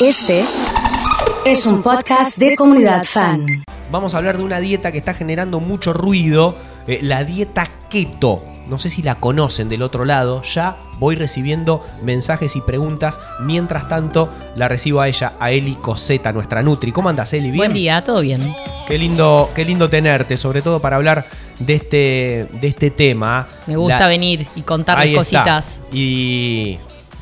Este es un podcast de comunidad fan. Vamos a hablar de una dieta que está generando mucho ruido, eh, la dieta keto. No sé si la conocen del otro lado, ya voy recibiendo mensajes y preguntas. Mientras tanto, la recibo a ella, a Eli Coseta, nuestra Nutri. ¿Cómo andas, Eli? ¿Bien? Buen día, todo bien. Qué lindo, qué lindo tenerte, sobre todo para hablar de este, de este tema. Me gusta La- venir y contarles Ahí está. cositas. Y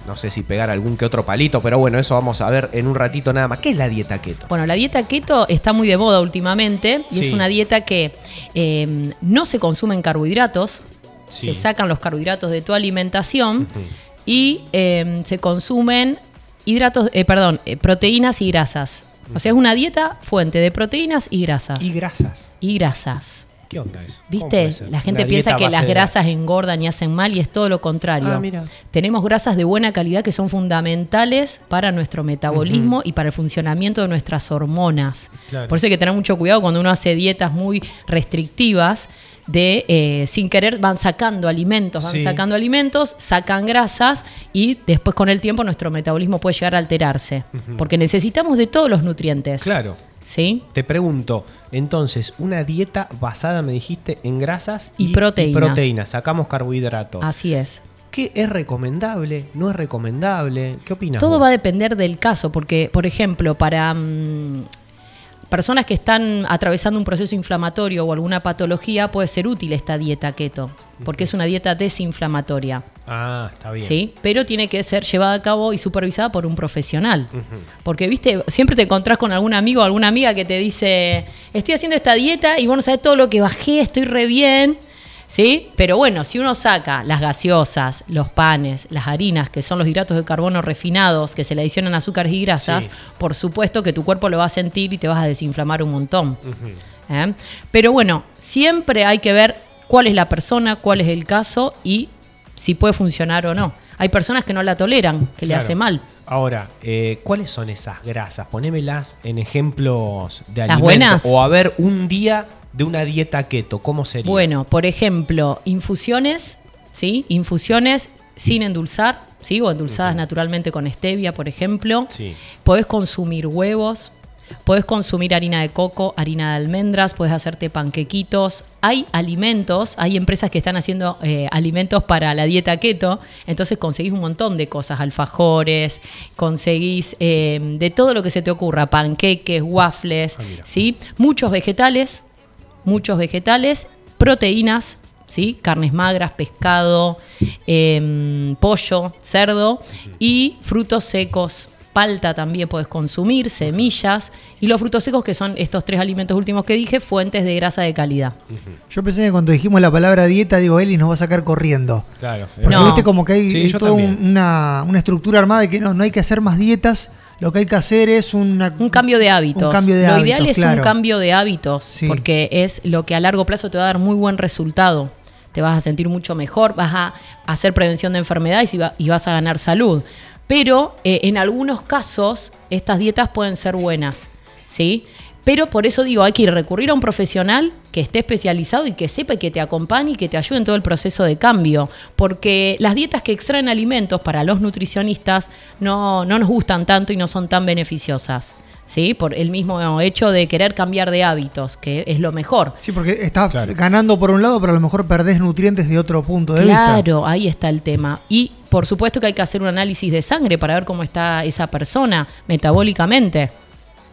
no sé si pegar algún que otro palito, pero bueno, eso vamos a ver en un ratito nada más. ¿Qué es la dieta keto? Bueno, la dieta keto está muy de moda últimamente y Sí. es una dieta que eh, no se consumen carbohidratos, Sí. se sacan los carbohidratos de tu alimentación y eh, se consumen hidratos, eh, perdón, eh, proteínas y grasas. O sea, es una dieta fuente de proteínas y grasas. Y grasas. Y grasas. ¿Qué onda ¿Viste? La gente Una piensa que las de- grasas engordan y hacen mal y es todo lo contrario. Ah, mira. Tenemos grasas de buena calidad que son fundamentales para nuestro metabolismo y para el funcionamiento de nuestras hormonas. Claro. Por eso hay que tener mucho cuidado cuando uno hace dietas muy restrictivas de eh, sin querer van sacando alimentos, van Sí. sacando alimentos, sacan grasas y después con el tiempo nuestro metabolismo puede llegar a alterarse, porque necesitamos de todos los nutrientes. Claro. ¿Sí? Te pregunto, entonces, una dieta basada, me dijiste, en grasas Y proteínas. proteínas. Sacamos carbohidratos. Así es. ¿Qué es recomendable? ¿No es recomendable? ¿Qué opinas? Todo vos? va a depender del caso, porque, por ejemplo, para mm, personas que están atravesando un proceso inflamatorio o alguna patología, puede ser útil esta dieta keto, porque es una dieta desinflamatoria, Ah, está bien. ¿sí? Pero tiene que ser llevada a cabo y supervisada por un profesional. Porque, viste, siempre te encontrás con algún amigo o alguna amiga que te dice, estoy haciendo esta dieta y bueno, sabes todo lo que bajé, estoy re bien. ¿Sí? Pero bueno, si uno saca las gaseosas, los panes, las harinas, que son los hidratos de carbono refinados, que se le adicionan azúcares y grasas, Sí. por supuesto que tu cuerpo lo va a sentir y te vas a desinflamar un montón. ¿Eh? Pero bueno, siempre hay que ver cuál es la persona, cuál es el caso y si puede funcionar o no. Hay personas que no la toleran, que le hace mal. Ahora, eh, ¿cuáles son esas grasas? Ponémelas en ejemplos de ¿Las alimentos. buenas? O a ver, un día de una dieta keto, ¿cómo sería? Bueno, por ejemplo, infusiones, ¿sí? Infusiones sin endulzar, ¿sí? O endulzadas naturalmente con stevia, por ejemplo. Sí. Podés consumir huevos, podés consumir harina de coco, harina de almendras, podés hacerte panquequitos. Hay alimentos, hay empresas que están haciendo eh, alimentos para la dieta keto, entonces conseguís un montón de cosas, alfajores, conseguís eh, de todo lo que se te ocurra, panqueques, waffles, Ah. ¿sí? Muchos vegetales, muchos vegetales, proteínas, ¿sí? carnes magras, pescado, em, pollo, cerdo y frutos secos. Palta también puedes consumir, semillas y los frutos secos que son estos tres alimentos últimos que dije, fuentes de grasa de calidad. Yo pensé que cuando dijimos la palabra dieta, digo, Eli nos va a sacar corriendo. Claro. Porque No. viste como que hay Sí, hay yo toda un- una, una estructura armada de que no, no hay que hacer más dietas, lo que hay que hacer es una, Un cambio de hábitos. Un cambio de lo hábitos, ideal es claro. un cambio de hábitos, Sí. porque es lo que a largo plazo te va a dar muy buen resultado. Te vas a sentir mucho mejor, vas a hacer prevención de enfermedades y, va- y vas a ganar salud. Pero eh, en algunos casos estas dietas pueden ser buenas, ¿sí? Pero por eso digo, hay que ir recurrir a un profesional que esté especializado y que sepa y que te acompañe y que te ayude en todo el proceso de cambio. Porque las dietas que extraen alimentos para los nutricionistas no, no nos gustan tanto y no son tan beneficiosas. ¿Sí? Por el mismo hecho de querer cambiar de hábitos, que es lo mejor. Sí, porque estás Claro. ganando por un lado, pero a lo mejor perdés nutrientes de otro punto de vista. Claro, ahí está el tema. Y por supuesto que hay que hacer un análisis de sangre para ver cómo está esa persona metabólicamente.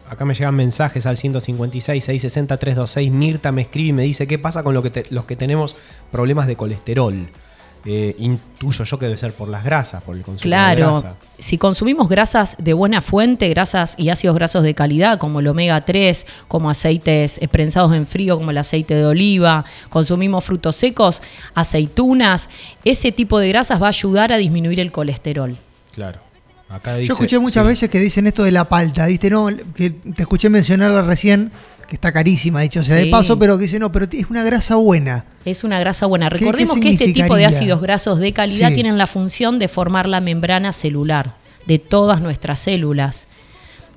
Acá me llegan mensajes al 156 660 326. Mirta me escribe y me dice qué pasa con lo que te- los que tenemos problemas de colesterol. Eh, intuyo yo que debe ser por las grasas, por el consumo de Claro, grasa. si consumimos grasas de buena fuente, grasas y ácidos grasos de calidad, como el omega 3, como aceites eh, prensados en frío, como el aceite de oliva, consumimos frutos secos, aceitunas, ese tipo de grasas va a ayudar a disminuir el colesterol. Claro. Acá dice, Yo escuché muchas sí. veces que dicen esto de la palta, ¿viste? No, que te escuché mencionarla recién, que está carísima, dicho sea de paso, pero que dice, no, pero es una grasa buena. Es una grasa buena. ¿Qué- Recordemos qué que este tipo de ácidos grasos de calidad Sí. tienen la función de formar la membrana celular de todas nuestras células.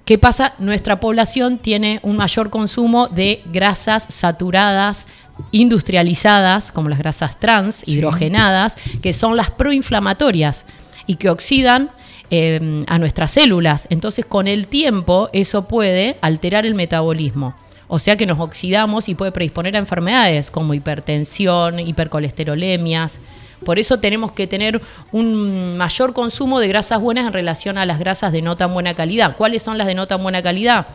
¿Qué pasa? Nuestra población tiene un mayor consumo de grasas saturadas, industrializadas, como las grasas trans, hidrogenadas, que son las proinflamatorias y que oxidan eh, a nuestras células. Entonces, con el tiempo, eso puede alterar el metabolismo. O sea que nos oxidamos y puede predisponer a enfermedades como hipertensión, hipercolesterolemias. Por eso tenemos que tener un mayor consumo de grasas buenas en relación a las grasas de no tan buena calidad. ¿Cuáles son las de no tan buena calidad?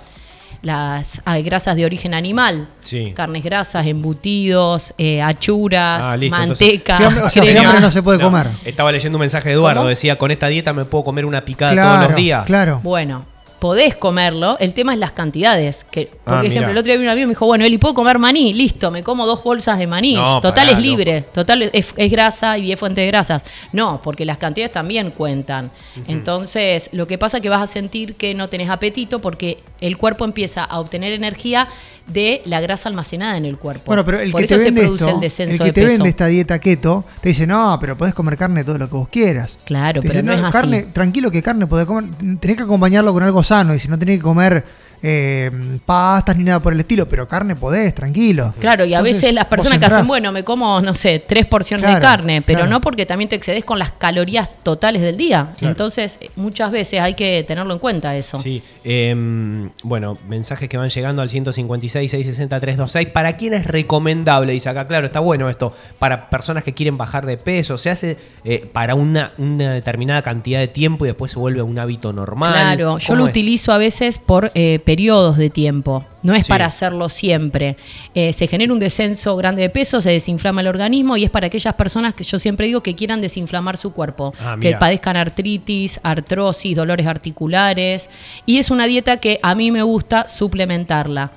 Las ah, grasas de origen animal, Sí. carnes grasas, embutidos, eh, achuras, Ah, listo, manteca, entonces- O sea, crema. fiambre no se puede No, comer. Estaba leyendo un mensaje de Eduardo, ¿Cómo? decía, con esta dieta me puedo comer una picada Claro, todos los días. claro. Bueno, podés comerlo, el tema es las cantidades. Que, por Ah, ejemplo, mira. el otro día vino un amigo y me dijo, bueno, Eli, ¿puedo comer maní? Listo, me como dos bolsas de maní. No, Total pará, es libre, total es, es grasa y es fuente de grasas. No, porque las cantidades también cuentan. Entonces, lo que pasa es que vas a sentir que no tenés apetito porque el cuerpo empieza a obtener energía de la grasa almacenada en el cuerpo. Bueno, pero el por que eso te se produce esto, el descenso el que de te peso. vende esta dieta keto, te dice, no, pero podés comer carne todo lo que vos quieras. Claro, Te pero dice, no es así. carne, tranquilo que carne podés comer, tenés que acompañarlo con algo sano y si no tenés que comer eh, pastas ni nada por el estilo, pero carne podés, tranquilo. Claro, y a Entonces, veces las personas que hacen, bueno, me como, no sé, tres porciones de carne, pero claro. no porque también te excedes con las calorías totales del día. Claro. Entonces, muchas veces hay que tenerlo en cuenta eso. Sí, em, bueno, mensajes que van llegando al 156 660 326. ¿Para quién es recomendable? Dice acá, claro, está bueno esto. Para personas que quieren bajar de peso, se hace eh, para una, una determinada cantidad de tiempo y después se vuelve un hábito normal. Claro, yo ¿Cómo lo es? utilizo a veces por eh, periodos de tiempo. No es Sí. para hacerlo siempre. Eh, se genera un descenso grande de peso, se desinflama el organismo y es para aquellas personas que yo siempre digo que quieran desinflamar su cuerpo, Ah, que padezcan artritis, artrosis, dolores articulares. Y es una dieta que a mí me gusta suplementarla.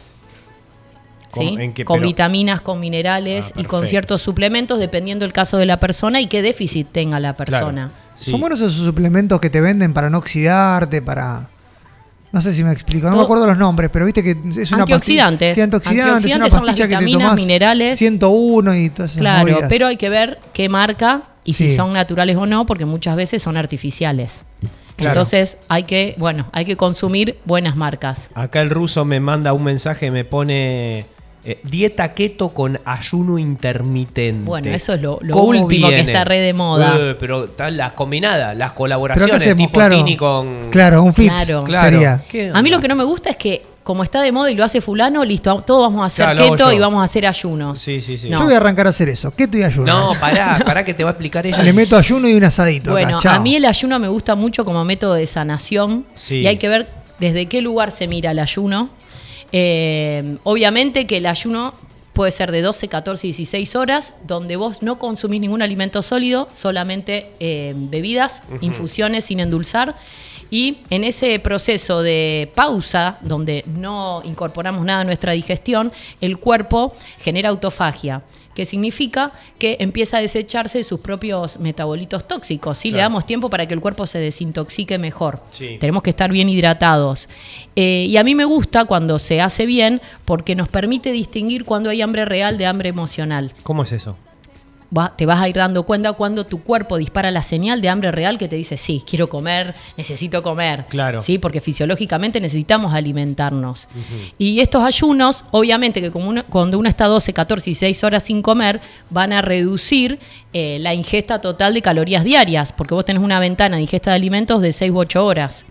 ¿Cómo? ¿sí? ¿En qué? Con Pero- vitaminas, con minerales Ah, y con ciertos suplementos dependiendo del caso de la persona y qué déficit tenga la persona. Sí. Son buenos esos suplementos que te venden para no oxidarte, para... No sé si me explico, no Todo- me acuerdo los nombres, pero viste que es una Antioxidantes. pastilla. Antioxidantes, Antioxidantes una son las pastilla que te vitaminas, minerales. 101 y todas esas Claro, movidas. pero hay que ver qué marca y si son naturales o no, porque muchas veces son artificiales. Claro. Entonces hay que, bueno, hay que consumir buenas marcas. Acá el ruso me manda un mensaje, me pone eh, dieta keto con ayuno intermitente. Bueno, eso es lo- lo ¿Cómo último que está re de moda. Eh, pero están las combinadas, las colaboraciones, tipo Claro, Tini con. claro, un fit Claro. Claro. sería. ¿Qué A mí lo que no me gusta es que como está de moda y lo hace fulano, listo, todos vamos a hacer Claro, keto y vamos a hacer ayunos. Sí, sí, sí. No. Yo voy a arrancar a hacer eso. ¿Qué estoy ayuno? No, pará, pará que te va a explicar ella. Le meto ayuno y un asadito. Bueno, a mí el ayuno me gusta mucho como método de sanación Sí. y hay que ver desde qué lugar se mira el ayuno. Eh, obviamente que el ayuno puede ser de 12, 14, 16 horas, donde vos no consumís ningún alimento sólido, solamente eh, bebidas, infusiones sin endulzar. Y en ese proceso de pausa, donde no incorporamos nada a nuestra digestión, el cuerpo genera autofagia, que significa que empieza a desecharse de sus propios metabolitos tóxicos. Si le damos tiempo para que el cuerpo se desintoxique mejor. Sí. Tenemos que estar bien hidratados. Eh, y a mí me gusta cuando se hace bien porque nos permite distinguir cuando hay hambre real de hambre emocional. ¿Cómo es eso? Va- te vas a ir dando cuenta cuando tu cuerpo dispara la señal de hambre real que te dice, sí, quiero comer, necesito comer. Claro. Sí, porque fisiológicamente necesitamos alimentarnos. Y estos ayunos, obviamente que como uno- cuando uno está 12, 14 y 6 horas sin comer, van a reducir eh, la ingesta total de calorías diarias, porque vos tenés una ventana de ingesta de alimentos de 6 u 8 horas.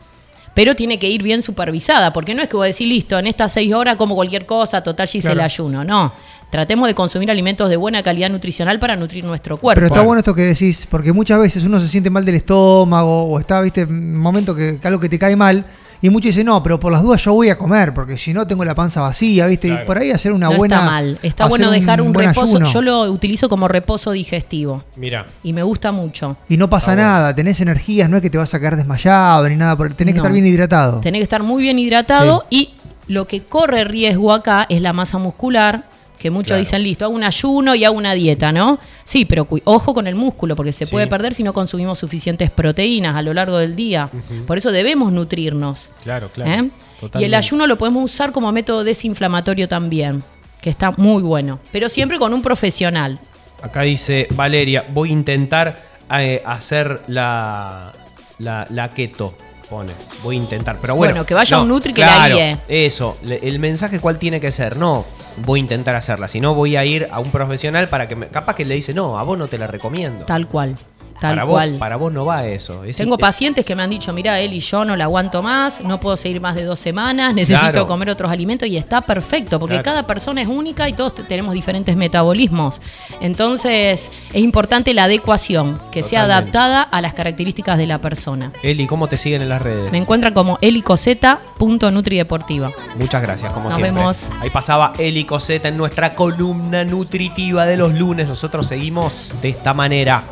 Pero tiene que ir bien supervisada, porque no es que vos decís, listo, en estas 6 horas como cualquier cosa, total, ya hice Claro. el ayuno. No. Tratemos de consumir alimentos de buena calidad nutricional para nutrir nuestro cuerpo. Pero está bueno esto que decís, porque muchas veces uno se siente mal del estómago o está, viste, en un momento que, que algo que te cae mal. Y muchos dicen, no, pero por las dudas yo voy a comer, porque si no tengo la panza vacía, ¿viste? Claro. Y por ahí hacer una no buena. está mal. Está bueno dejar un, reposo. ayuno. Yo lo utilizo como reposo digestivo Mira. y me gusta mucho. Y no pasa Está bueno. nada, tenés energías, no es que te vas a quedar desmayado ni nada, porque tenés que estar bien hidratado. Tenés que estar muy bien hidratado y lo que corre riesgo acá es la masa muscular. Que muchos Claro. dicen, listo, hago un ayuno y hago una dieta, ¿no? Sí, pero ojo con el músculo, porque se Sí. puede perder si no consumimos suficientes proteínas a lo largo del día. Por eso debemos nutrirnos. Claro, claro. ¿eh? Y el ayuno lo podemos usar como método desinflamatorio también, que está muy bueno. Pero siempre con un profesional. Acá dice Valeria, voy a intentar eh, hacer la, la, la keto. Pone, voy a intentar. Pero bueno, Bueno, que vaya un Nutri que la claro, guíe. Eso, el mensaje cuál tiene que ser. No, voy a intentar hacerla. Si no, voy a ir a un profesional para que me. Capaz que le dice, no, a vos no te la recomiendo. Tal cual. Tal para, cual. Vos, para vos no va eso. Es- Tengo pacientes que me han dicho, mira, Eli, yo no la aguanto más, no puedo seguir más de dos semanas, necesito Claro. comer otros alimentos y está perfecto, porque Claro. cada persona es única y todos te- tenemos diferentes metabolismos. Entonces, es importante la adecuación, que sea adaptada a las características de la persona. Eli, ¿cómo te siguen en las redes? Me encuentran como elicoseta.nutrideportiva. Muchas gracias, como Nos siempre. vemos. Ahí pasaba Eli Coseta en nuestra columna nutritiva de los lunes. Nosotros seguimos de esta manera.